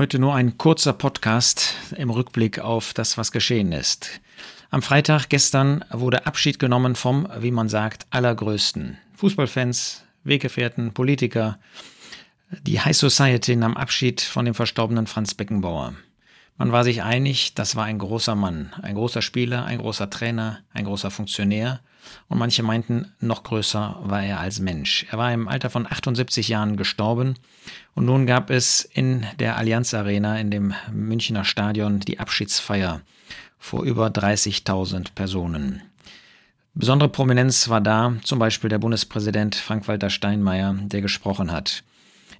Heute nur ein kurzer Podcast im Rückblick auf das, was geschehen ist. Am Freitag gestern wurde Abschied genommen vom, wie man sagt, allergrößten. Fußballfans, Weggefährten, Politiker. Die High Society nahm Abschied von dem verstorbenen Franz Beckenbauer. Man war sich einig, das war ein großer Mann, ein großer Spieler, ein großer Trainer, ein großer Funktionär. Und manche meinten, noch größer war er als Mensch. Er war im Alter von 78 Jahren gestorben. Und nun gab es in der Allianz Arena, in dem Münchner Stadion, die Abschiedsfeier vor über 30.000 Personen. Besondere Prominenz war da, zum Beispiel der Bundespräsident Frank-Walter Steinmeier, der gesprochen hat.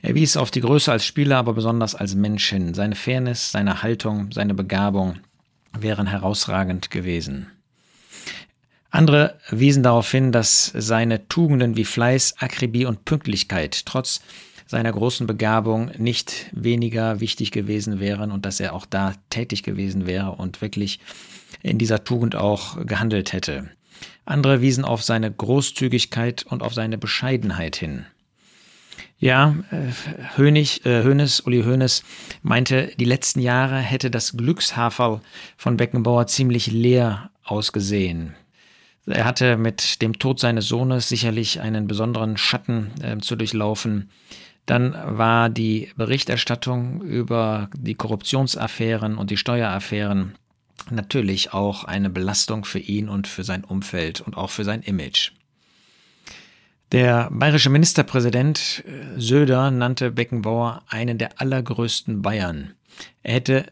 Er wies auf die Größe als Spieler, aber besonders als Mensch hin. Seine Fairness, seine Haltung, seine Begabung wären herausragend gewesen. Andere wiesen darauf hin, dass seine Tugenden wie Fleiß, Akribie und Pünktlichkeit trotz seiner großen Begabung nicht weniger wichtig gewesen wären und dass er auch da tätig gewesen wäre und wirklich in dieser Tugend auch gehandelt hätte. Andere wiesen auf seine Großzügigkeit und auf seine Bescheidenheit hin. Ja, äh, Hönig, äh, Hönes, Uli Hoeneß meinte, die letzten Jahre hätte das Glückshaferl von Beckenbauer ziemlich leer ausgesehen. Er hatte mit dem Tod seines Sohnes sicherlich einen besonderen Schatten äh, zu durchlaufen. Dann war die Berichterstattung über die Korruptionsaffären und die Steueraffären natürlich auch eine Belastung für ihn und für sein Umfeld und auch für sein Image. Der bayerische Ministerpräsident äh, Söder nannte Beckenbauer einen der allergrößten Bayern. Er hätte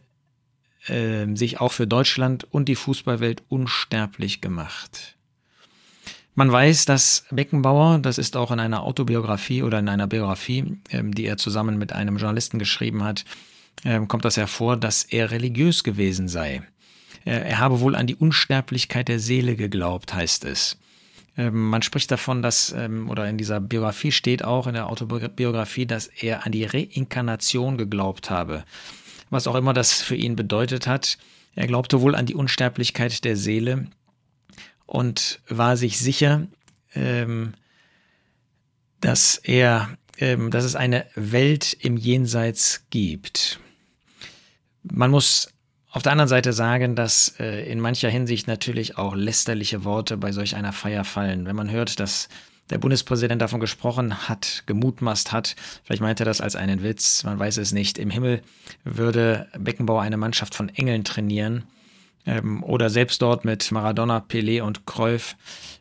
äh, sich auch für Deutschland und die Fußballwelt unsterblich gemacht. Man weiß, dass Beckenbauer, das ist auch in einer Autobiografie oder in einer Biografie, ähm, die er zusammen mit einem Journalisten geschrieben hat, ähm, kommt das hervor, dass er religiös gewesen sei. Er habe wohl an die Unsterblichkeit der Seele geglaubt, heißt es. Ähm, man spricht davon, dass, ähm, oder in dieser Biografie steht auch, in der Autobiografie, dass er an die Reinkarnation geglaubt habe. Was auch immer das für ihn bedeutet hat. Er glaubte wohl an die Unsterblichkeit der Seele und war sich sicher, ähm, dass er, dass es eine Welt im Jenseits gibt. Man muss auf der anderen Seite sagen, dass äh, in mancher Hinsicht natürlich auch lästerliche Worte bei solch einer Feier fallen. Wenn man hört, dass der Bundespräsident davon gesprochen hat, gemutmaßt hat, vielleicht meint er das als einen Witz, man weiß es nicht. Im Himmel würde Beckenbauer eine Mannschaft von Engeln trainieren ähm, oder selbst dort mit Maradona, Pelé und Cruyff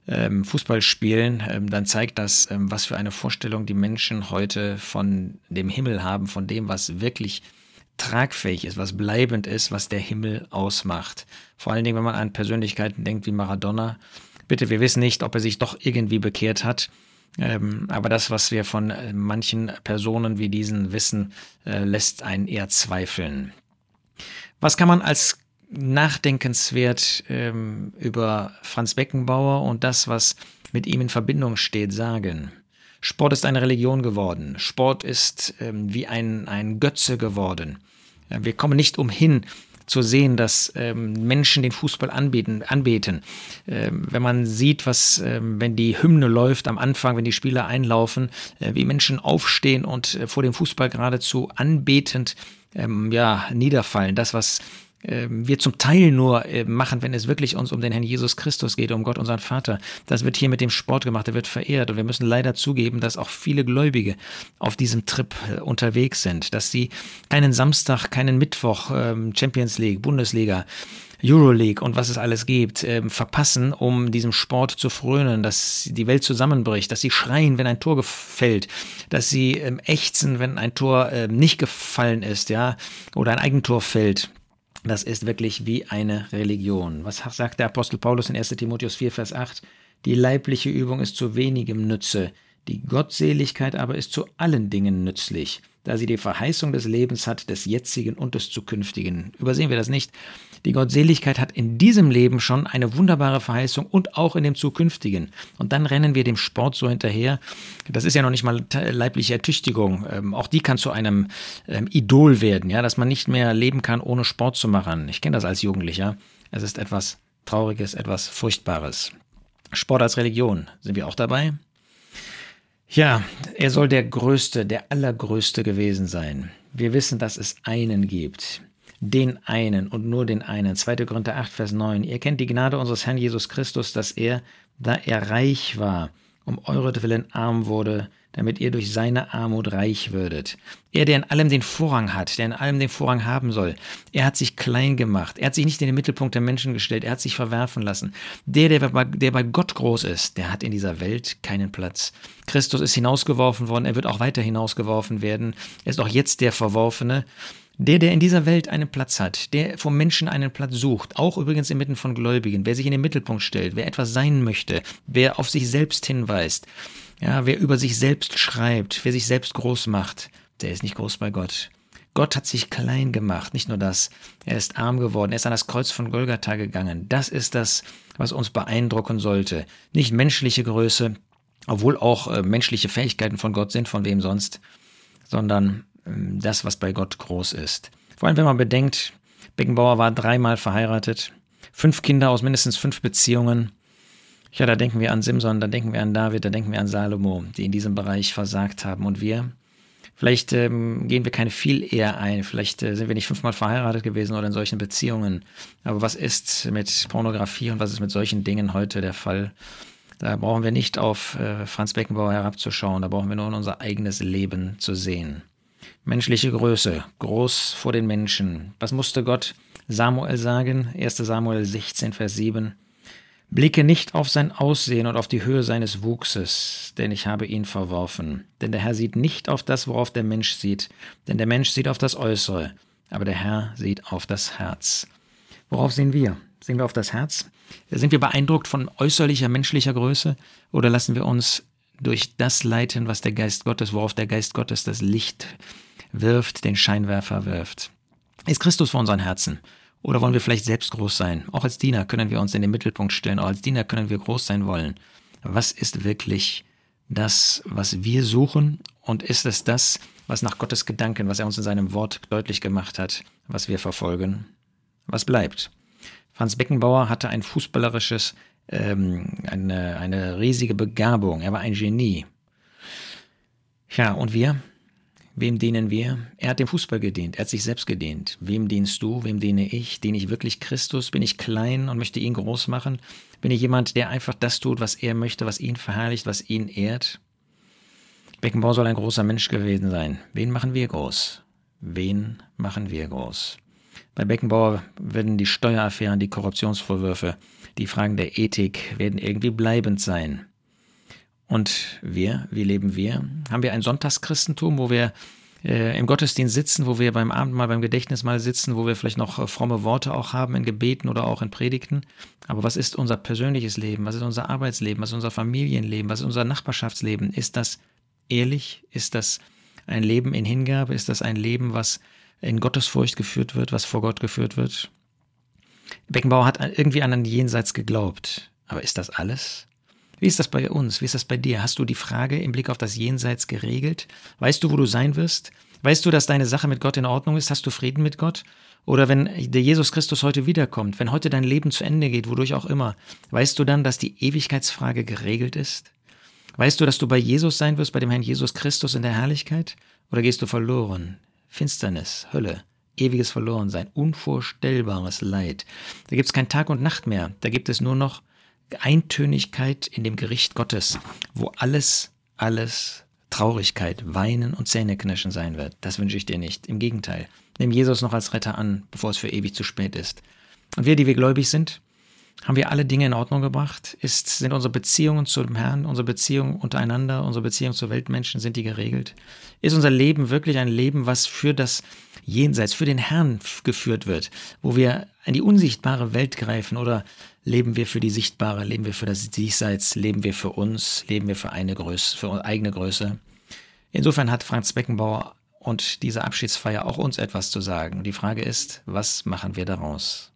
ähm, Fußball spielen, ähm, dann zeigt das, ähm, was für eine Vorstellung die Menschen heute von dem Himmel haben, von dem, was wirklich tragfähig ist, was bleibend ist, was der Himmel ausmacht. Vor allen Dingen, wenn man an Persönlichkeiten denkt wie Maradona. Bitte, wir wissen nicht, ob er sich doch irgendwie bekehrt hat. Ähm, aber das, was wir von äh, manchen Personen wie diesen wissen, äh, lässt einen eher zweifeln. Was kann man als nachdenkenswert ähm, über Franz Beckenbauer und das, was mit ihm in Verbindung steht, sagen? Sport ist eine Religion geworden. Sport ist ähm, wie ein, ein Götze geworden. Wir kommen nicht umhin, zu sehen, dass ähm, Menschen den Fußball anbeten. anbeten. Ähm, wenn man sieht, was, ähm, wenn die Hymne läuft am Anfang, wenn die Spieler einlaufen, äh, wie Menschen aufstehen und äh, vor dem Fußball geradezu anbetend ähm, ja, niederfallen. Das, was wir zum Teil nur äh, machen, wenn es wirklich uns um den Herrn Jesus Christus geht, um Gott, unseren Vater. Das wird hier mit dem Sport gemacht, der wird verehrt. Und wir müssen leider zugeben, dass auch viele Gläubige auf diesem Trip äh, unterwegs sind, dass sie keinen Samstag, keinen Mittwoch, ähm, Champions League, Bundesliga, Euroleague und was es alles gibt, ähm, verpassen, um diesem Sport zu frönen, dass die Welt zusammenbricht, dass sie schreien, wenn ein Tor gefällt, dass sie ächzen, wenn ein Tor nicht gefallen ist, ja, oder ein Eigentor fällt. Das ist wirklich wie eine Religion. Was sagt der Apostel Paulus in 1 Timotheus 4, Vers 8? Die leibliche Übung ist zu wenigem Nütze, die Gottseligkeit aber ist zu allen Dingen nützlich, da sie die Verheißung des Lebens hat, des jetzigen und des zukünftigen. Übersehen wir das nicht. Die Gottseligkeit hat in diesem Leben schon eine wunderbare Verheißung und auch in dem zukünftigen. Und dann rennen wir dem Sport so hinterher. Das ist ja noch nicht mal leibliche Ertüchtigung. Ähm, auch die kann zu einem ähm, Idol werden, ja, dass man nicht mehr leben kann, ohne Sport zu machen. Ich kenne das als Jugendlicher. Es ist etwas Trauriges, etwas Furchtbares. Sport als Religion. Sind wir auch dabei? Ja, er soll der Größte, der Allergrößte gewesen sein. Wir wissen, dass es einen gibt. Den einen und nur den einen. 2. Korinther 8, Vers 9. Ihr kennt die Gnade unseres Herrn Jesus Christus, dass er, da er reich war, um euretwillen arm wurde, damit ihr durch seine Armut reich würdet. Er, der in allem den Vorrang hat, der in allem den Vorrang haben soll, er hat sich klein gemacht, er hat sich nicht in den Mittelpunkt der Menschen gestellt, er hat sich verwerfen lassen. Der, der bei, der bei Gott groß ist, der hat in dieser Welt keinen Platz. Christus ist hinausgeworfen worden, er wird auch weiter hinausgeworfen werden, er ist auch jetzt der Verworfene. Der, der in dieser Welt einen Platz hat, der vom Menschen einen Platz sucht, auch übrigens inmitten von Gläubigen, wer sich in den Mittelpunkt stellt, wer etwas sein möchte, wer auf sich selbst hinweist, ja, wer über sich selbst schreibt, wer sich selbst groß macht, der ist nicht groß bei Gott. Gott hat sich klein gemacht, nicht nur das, er ist arm geworden, er ist an das Kreuz von Golgatha gegangen. Das ist das, was uns beeindrucken sollte. Nicht menschliche Größe, obwohl auch äh, menschliche Fähigkeiten von Gott sind, von wem sonst, sondern das, was bei Gott groß ist. Vor allem, wenn man bedenkt, Beckenbauer war dreimal verheiratet, fünf Kinder aus mindestens fünf Beziehungen. Ja, da denken wir an Simson, da denken wir an David, da denken wir an Salomo, die in diesem Bereich versagt haben. Und wir, vielleicht ähm, gehen wir keine viel eher ein, vielleicht äh, sind wir nicht fünfmal verheiratet gewesen oder in solchen Beziehungen. Aber was ist mit Pornografie und was ist mit solchen Dingen heute der Fall? Da brauchen wir nicht auf äh, Franz Beckenbauer herabzuschauen, da brauchen wir nur in unser eigenes Leben zu sehen. Menschliche Größe, groß vor den Menschen. Was musste Gott Samuel sagen? 1 Samuel 16, Vers 7. Blicke nicht auf sein Aussehen und auf die Höhe seines Wuchses, denn ich habe ihn verworfen. Denn der Herr sieht nicht auf das, worauf der Mensch sieht, denn der Mensch sieht auf das Äußere, aber der Herr sieht auf das Herz. Worauf sehen wir? Sehen wir auf das Herz? Sind wir beeindruckt von äußerlicher menschlicher Größe oder lassen wir uns durch das leiten, was der Geist Gottes, worauf der Geist Gottes das Licht wirft, den Scheinwerfer wirft. Ist Christus vor unseren Herzen? Oder wollen wir vielleicht selbst groß sein? Auch als Diener können wir uns in den Mittelpunkt stellen, auch als Diener können wir groß sein wollen. Was ist wirklich das, was wir suchen? Und ist es das, was nach Gottes Gedanken, was er uns in seinem Wort deutlich gemacht hat, was wir verfolgen? Was bleibt? Franz Beckenbauer hatte ein fußballerisches, ähm, eine, eine riesige Begabung. Er war ein Genie. Ja, und wir? Wem dienen wir? Er hat dem Fußball gedient, er hat sich selbst gedient. Wem dienst du? Wem diene ich? Diene ich wirklich Christus? Bin ich klein und möchte ihn groß machen? Bin ich jemand, der einfach das tut, was er möchte, was ihn verherrlicht, was ihn ehrt? Beckenbauer soll ein großer Mensch gewesen sein. Wen machen wir groß? Wen machen wir groß? Bei Beckenbauer werden die Steueraffären, die Korruptionsvorwürfe, die Fragen der Ethik werden irgendwie bleibend sein. Und wir, wie leben wir? Haben wir ein Sonntagschristentum, wo wir äh, im Gottesdienst sitzen, wo wir beim Abendmahl, beim Gedächtnismahl sitzen, wo wir vielleicht noch äh, fromme Worte auch haben in Gebeten oder auch in Predigten. Aber was ist unser persönliches Leben? Was ist unser Arbeitsleben? Was ist unser Familienleben? Was ist unser Nachbarschaftsleben? Ist das ehrlich? Ist das ein Leben in Hingabe? Ist das ein Leben, was in Gottesfurcht geführt wird, was vor Gott geführt wird? Beckenbauer hat irgendwie an ein Jenseits geglaubt. Aber ist das alles? Wie ist das bei uns? Wie ist das bei dir? Hast du die Frage im Blick auf das Jenseits geregelt? Weißt du, wo du sein wirst? Weißt du, dass deine Sache mit Gott in Ordnung ist? Hast du Frieden mit Gott? Oder wenn der Jesus Christus heute wiederkommt, wenn heute dein Leben zu Ende geht, wodurch auch immer, weißt du dann, dass die Ewigkeitsfrage geregelt ist? Weißt du, dass du bei Jesus sein wirst, bei dem Herrn Jesus Christus in der Herrlichkeit? Oder gehst du verloren? Finsternis, Hölle, ewiges Verlorensein, unvorstellbares Leid. Da gibt es kein Tag und Nacht mehr. Da gibt es nur noch Eintönigkeit in dem Gericht Gottes, wo alles, alles Traurigkeit, Weinen und Zähneknirschen sein wird. Das wünsche ich dir nicht. Im Gegenteil. Nimm Jesus noch als Retter an, bevor es für ewig zu spät ist. Und wir, die wir gläubig sind, haben wir alle Dinge in Ordnung gebracht? Ist, sind unsere Beziehungen zu dem Herrn, unsere Beziehungen untereinander, unsere Beziehungen zu Weltmenschen, sind die geregelt? Ist unser Leben wirklich ein Leben, was für das Jenseits, für den Herrn geführt wird, wo wir in die unsichtbare Welt greifen oder leben wir für die sichtbare, leben wir für das Diesseits, leben wir für uns, leben wir für eine Größe, für eigene Größe? Insofern hat Franz Beckenbauer und diese Abschiedsfeier auch uns etwas zu sagen. Die Frage ist, was machen wir daraus?